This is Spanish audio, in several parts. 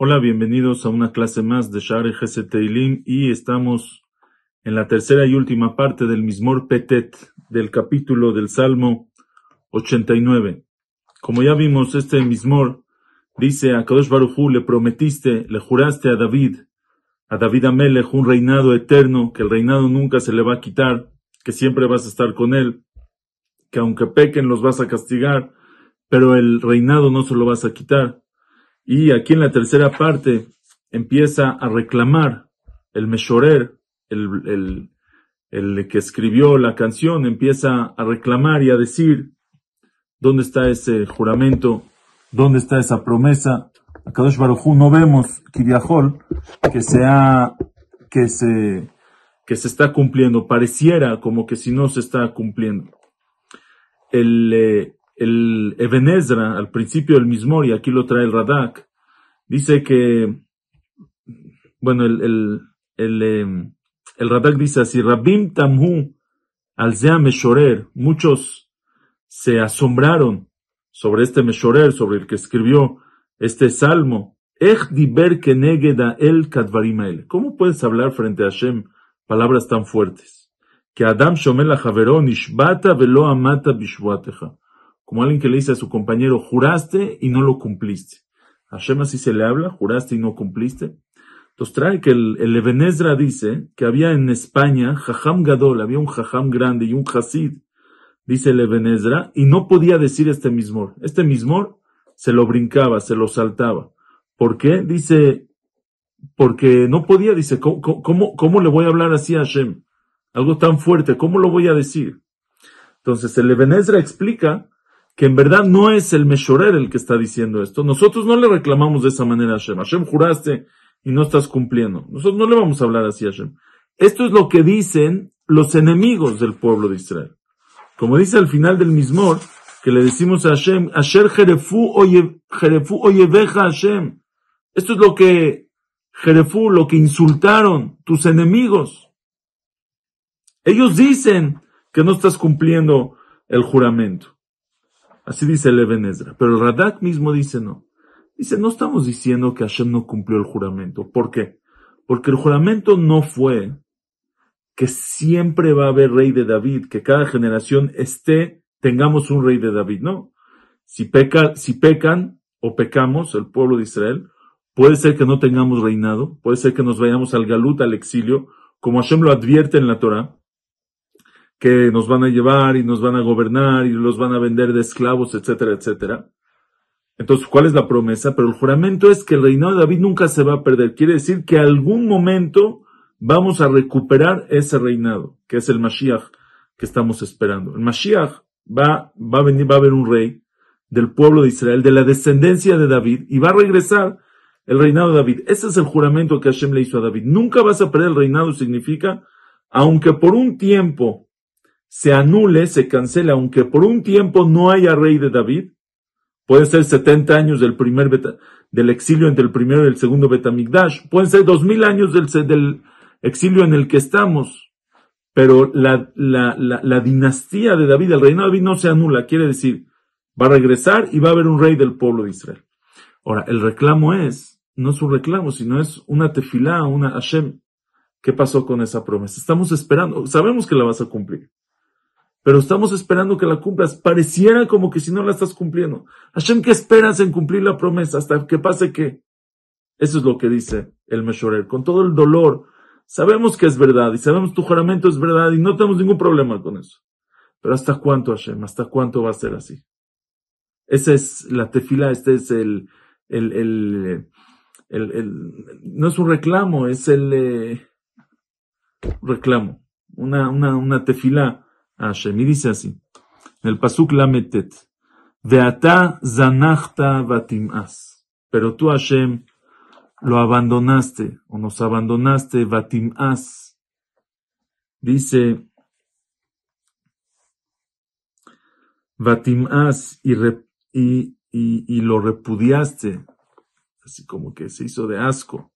Hola, bienvenidos a una clase más de Share Teilim y estamos en la tercera y última parte del Mismor Petet del capítulo del Salmo 89. Como ya vimos, este Mismor dice a Kadosh Baruchu, le prometiste, le juraste a David, a David Amelech, un reinado eterno, que el reinado nunca se le va a quitar, que siempre vas a estar con él, que aunque pequen los vas a castigar, pero el reinado no se lo vas a quitar. Y aquí en la tercera parte empieza a reclamar el Meshorer, el, el, que escribió la canción, empieza a reclamar y a decir dónde está ese juramento, dónde está esa promesa. A Kadosh Barujú no vemos Kiviahol que sea, que se, que se está cumpliendo. Pareciera como que si no se está cumpliendo. El, eh, el Ebenezra, al principio del Mismor, y aquí lo trae el Radak, dice que, bueno, el, el, el, em, el Radak dice así, Rabim Tamhu al Meshorer, muchos se asombraron sobre este Meshorer, sobre el que escribió este salmo. ¿Cómo puedes hablar frente a Hashem palabras tan fuertes? Que Adam shomel ishbata velo amata bishwateja como alguien que le dice a su compañero, juraste y no lo cumpliste. A Hashem así se le habla, juraste y no cumpliste. Entonces trae que el, el dice que había en España Jajam Gadol, había un Jajam grande y un Hasid, dice el Ebenezra, y no podía decir este mismor. Este mismor se lo brincaba, se lo saltaba. ¿Por qué? Dice, porque no podía, dice, ¿cómo, cómo, cómo le voy a hablar así a Hashem? Algo tan fuerte, ¿cómo lo voy a decir? Entonces el Ebenezra explica que en verdad no es el Meshorer el que está diciendo esto. Nosotros no le reclamamos de esa manera a Hashem. Hashem juraste y no estás cumpliendo. Nosotros no le vamos a hablar así a Hashem. Esto es lo que dicen los enemigos del pueblo de Israel. Como dice al final del Mismor, que le decimos a Hashem, Jerefu Hashem. Esto es lo que Jerefu, lo que insultaron tus enemigos. Ellos dicen que no estás cumpliendo el juramento. Así dice el Eben Pero el Radak mismo dice no. Dice, no estamos diciendo que Hashem no cumplió el juramento. ¿Por qué? Porque el juramento no fue que siempre va a haber rey de David, que cada generación esté, tengamos un rey de David. No. Si, si pecan o pecamos, el pueblo de Israel, puede ser que no tengamos reinado, puede ser que nos vayamos al galut, al exilio, como Hashem lo advierte en la Torah, que nos van a llevar y nos van a gobernar y los van a vender de esclavos, etcétera, etcétera. Entonces, ¿cuál es la promesa? Pero el juramento es que el reinado de David nunca se va a perder. Quiere decir que algún momento vamos a recuperar ese reinado, que es el Mashiach que estamos esperando. El Mashiach va, va a venir, va a haber un rey del pueblo de Israel, de la descendencia de David, y va a regresar el reinado de David. Ese es el juramento que Hashem le hizo a David. Nunca vas a perder el reinado, significa, aunque por un tiempo se anule, se cancele, aunque por un tiempo no haya rey de David, puede ser 70 años del primer del exilio entre el primero y el segundo Betamigdash, pueden ser 2000 años del, exilio en el que estamos, pero la, la, la, dinastía de David, el reino de David no se anula, quiere decir, va a regresar y va a haber un rey del pueblo de Israel. Ahora, el reclamo es, no es un reclamo, sino es una tefilá, una Hashem. ¿Qué pasó con esa promesa? Estamos esperando, sabemos que la vas a cumplir pero estamos esperando que la cumplas. Pareciera como que si no la estás cumpliendo. Hashem, ¿qué esperas en cumplir la promesa hasta que pase qué? Eso es lo que dice el Meshorer. Con todo el dolor, sabemos que es verdad y sabemos tu juramento es verdad y no tenemos ningún problema con eso. Pero ¿hasta cuánto, Hashem? ¿Hasta cuánto va a ser así? Esa es la tefila, este es el, el, el, el, no es un reclamo, es el eh, reclamo. Una, una, una tefila Hashem. Y dice así, en el Pasuk Lametet, Veata zanachta vatim'as. Pero tú, Hashem, lo abandonaste, o nos abandonaste, vatim'as. Dice, vatim'as, y, lo repudiaste, así como que se hizo de asco.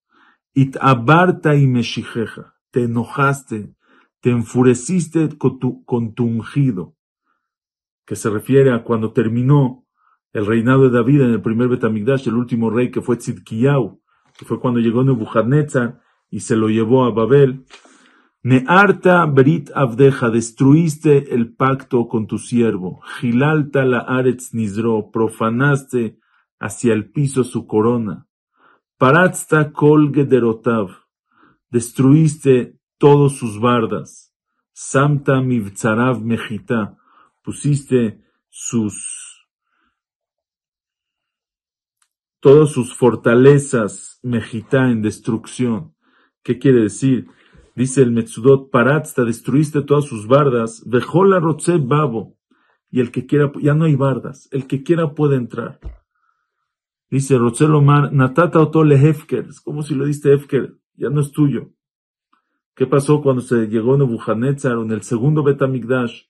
It abarta y meshijeja, te enojaste, te enfureciste con tu, ungido. que se refiere a cuando terminó el reinado de David en el primer Betamigdash, el último rey que fue Tzidkiyahu, que fue cuando llegó Nebuchadnezzar y se lo llevó a Babel. Nearta Brit Abdeja, destruiste el pacto con tu siervo. Gilalta la Aretz Nizro, profanaste hacia el piso su corona. Paratsta Kol Gederotav, destruiste todos sus bardas. Samta Mivtzarav Mejita, pusiste sus, todas sus fortalezas Mejita en destrucción. ¿Qué quiere decir? Dice el Metzudot, Paratsta, destruiste todas sus bardas, Vejola Rotze Babo, y el que quiera, ya no hay bardas, el que quiera puede entrar. Dice Rotze Lomar, Natata Otole Hefker, es como si lo diste Hefker, ya no es tuyo. ¿Qué pasó cuando se llegó Nebuchadnezzar en el segundo Betamigdash,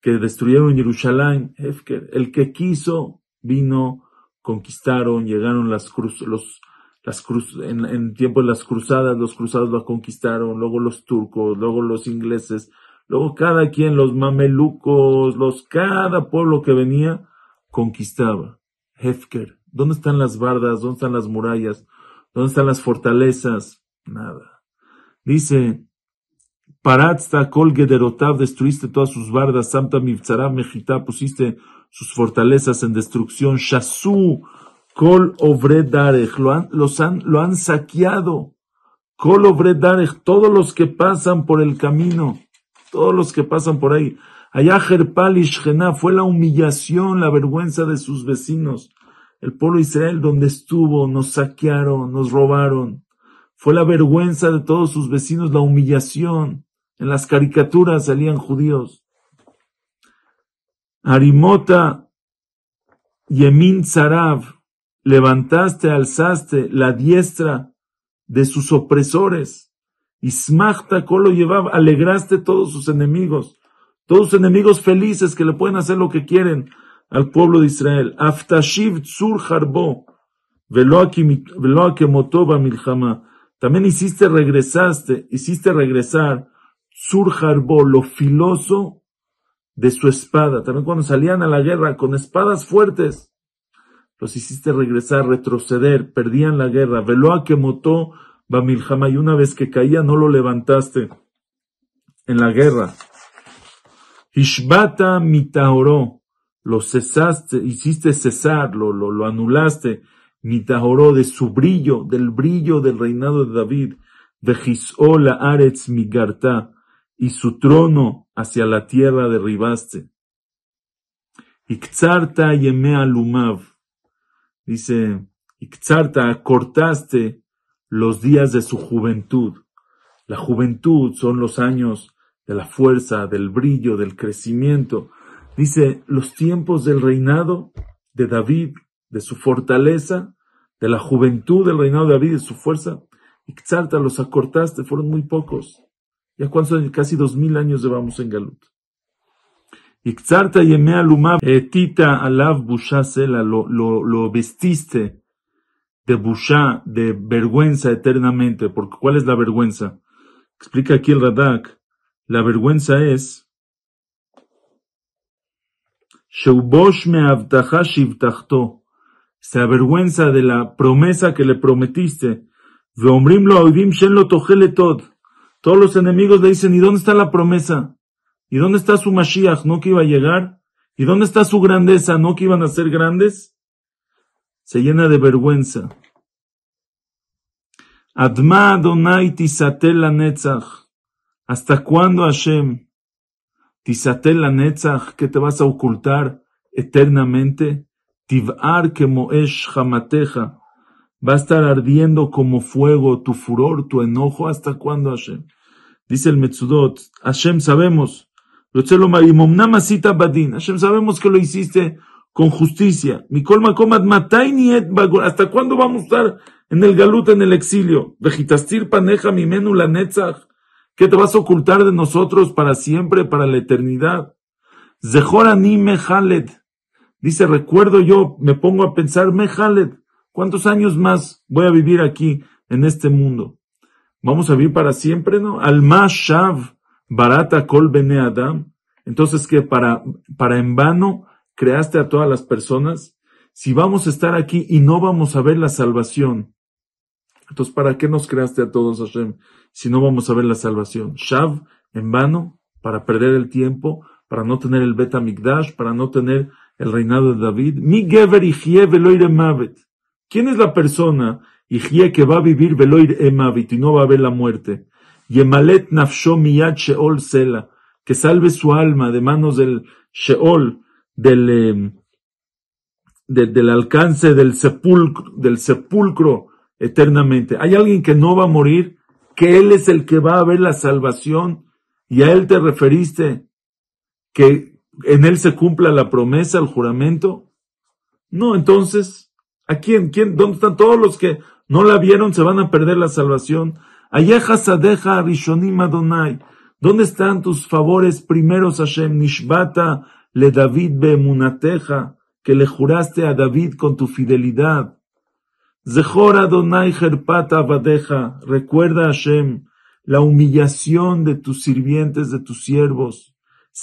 que destruyeron Jerusalén? El que quiso, vino, conquistaron, llegaron las cruz, los, las cruz, en, en tiempo de las cruzadas, los cruzados la conquistaron, luego los turcos, luego los ingleses, luego cada quien, los mamelucos, los, cada pueblo que venía, conquistaba. Hefker, ¿dónde están las bardas? ¿Dónde están las murallas? ¿Dónde están las fortalezas? Nada. Dice, Paratsta kol gederotav, destruiste todas sus bardas, Samta mivtzarav mejita, pusiste sus fortalezas en destrucción, Shasu, Kol Darech, lo han, los han, lo han saqueado. Kol Darech, todos los que pasan por el camino, todos los que pasan por ahí. Allá Jerpalish fue la humillación, la vergüenza de sus vecinos. El pueblo de Israel donde estuvo, nos saquearon, nos robaron. Fue la vergüenza de todos sus vecinos, la humillación. En las caricaturas salían judíos. Arimota Yemin Zarav, levantaste, alzaste la diestra de sus opresores. Y Smachta lo llevaba, alegraste todos sus enemigos, todos sus enemigos felices que le pueden hacer lo que quieren al pueblo de Israel. Aftashiv Tzur Harbo, Motoba Milchama. También hiciste regresaste, hiciste regresar Tzur Harbo, lo filoso de su espada. También cuando salían a la guerra con espadas fuertes, los hiciste regresar, retroceder, perdían la guerra. Veloa que motó Bamiljama y una vez que caía no lo levantaste en la guerra. Ishbata mitahoró, lo cesaste, hiciste cesar, lo, lo, lo anulaste, mitahoró de su brillo, del brillo del reinado de David, vejisó la aretz migarta, y su trono hacia la tierra derribaste. Iktzarta yemea lumav, Dice, Ixarta, cortaste los días de su juventud. La juventud son los años de la fuerza, del brillo, del crecimiento. Dice, los tiempos del reinado de David, de su fortaleza, de la juventud del reinado de David, de su fuerza. Ixarta, los acortaste, fueron muy pocos. Ya cuántos casi dos mil años llevamos en Galut. Ixarta yemea lumab etita alav busha sela, lo, lo, lo vestiste de busha, de vergüenza eternamente, porque ¿cuál es la vergüenza? Explica aquí el Radak, la vergüenza es Sheubosh me shivtachto, se avergüenza de la promesa que le prometiste. Todos los enemigos le dicen, ¿y dónde está la promesa? ¿Y dónde está su Mashiach? ¿No que iba a llegar? ¿Y dónde está su grandeza? ¿No que iban a ser grandes? Se llena de vergüenza. Adma Adonai tisatel netzach. ¿Hasta cuándo Hashem? Tisatel netzach, que te vas a ocultar eternamente. Tiv'ar que moesh jamateja. Va a estar ardiendo como fuego tu furor, tu enojo. ¿Hasta cuándo Hashem? Dice el Metzudot, Hashem sabemos. Hashem, sabemos que lo hiciste con justicia. ¿Hasta cuándo vamos a estar en el galut, en el exilio? Vegetastir paneja mi menu la. ¿Qué te vas a ocultar de nosotros para siempre, para la eternidad? Mehaled. Dice, recuerdo yo, me pongo a pensar, mehaled. ¿Cuántos años más voy a vivir aquí, en este mundo? ¿Vamos a vivir para siempre, no? Al shav barata kol bene adam. Entonces, que para, para en vano creaste a todas las personas, si vamos a estar aquí y no vamos a ver la salvación, entonces, ¿para qué nos creaste a todos, Hashem, si no vamos a ver la salvación? Shav, en vano, para perder el tiempo, para no tener el Bet Migdash, para no tener el reinado de David. Mi Gever Veloir Emavet. ¿Quién es la persona, Ijie, que va a vivir Veloir y no va a ver la muerte? Yemalet Nafsho Sheol Sela. Que salve su alma de manos del Sheol, del, eh, del alcance del sepulcro, del sepulcro eternamente. Hay alguien que no va a morir, que Él es el que va a ver la salvación y a Él te referiste, que en Él se cumpla la promesa, el juramento. No, entonces, ¿a quién? ¿Quién? ¿Dónde están todos los que no la vieron? Se van a perder la salvación. Ayaja Rishonim Adonai. ¿Dónde están tus favores primeros, Hashem? Nishbata le David Munateja, que le juraste a David con tu fidelidad. Zechor Adonai Jerpata Abadeja, recuerda Hashem, la humillación de tus sirvientes, de tus siervos.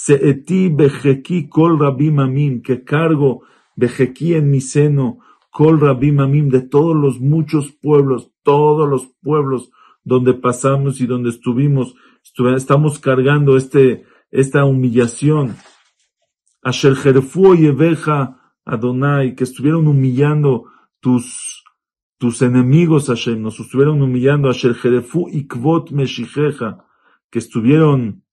Seeti Bejeki Kol Rabim Amim, que cargo Bejeki en mi seno, Kol Rabim Amim, de todos los muchos pueblos, todos los pueblos donde pasamos y donde estuvimos, estamos cargando este, esta humillación. Asher Jerfu Yeveja Adonai, que estuvieron humillando tus tus enemigos, Hashem, nos estuvieron humillando, Asher Jerefu Ikvot Meshijeja, que estuvieron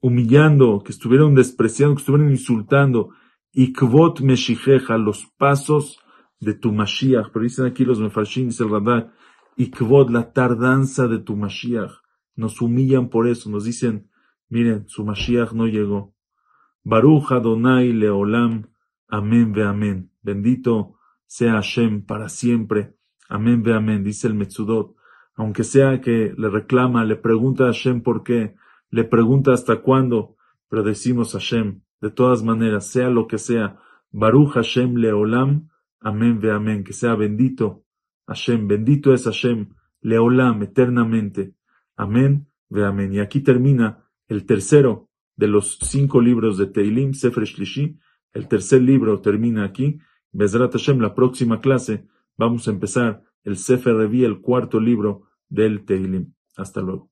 humillando, que estuvieron despreciando, que estuvieron insultando, Ikvot Meshijeja, los pasos de tu Mashiach. Pero dicen aquí los Mefarshim, dice el Radak, Ikvot, la tardanza de tu Mashiach. Nos humillan por eso, nos dicen, miren, su Mashiach no llegó. Baruch Adonai Leolam, amén ve amén. Bendito sea Hashem para siempre. Amén, ve amén, dice el Metzudot. Aunque sea que le reclama, le pregunta a Hashem por qué, le pregunta hasta cuándo, pero decimos Hashem, de todas maneras, sea lo que sea, Baruch Hashem Leolam, amén, ve amén, que sea bendito Hashem, bendito es Hashem, Leolam, eternamente. Amén, ve amén. Y aquí termina el tercero de los cinco libros de Teilim, Sefer Shlishi. El tercer libro termina aquí. Bezrat Hashem, la próxima clase, vamos a empezar el Sefer Revi, el cuarto libro del Teilim. Hasta luego.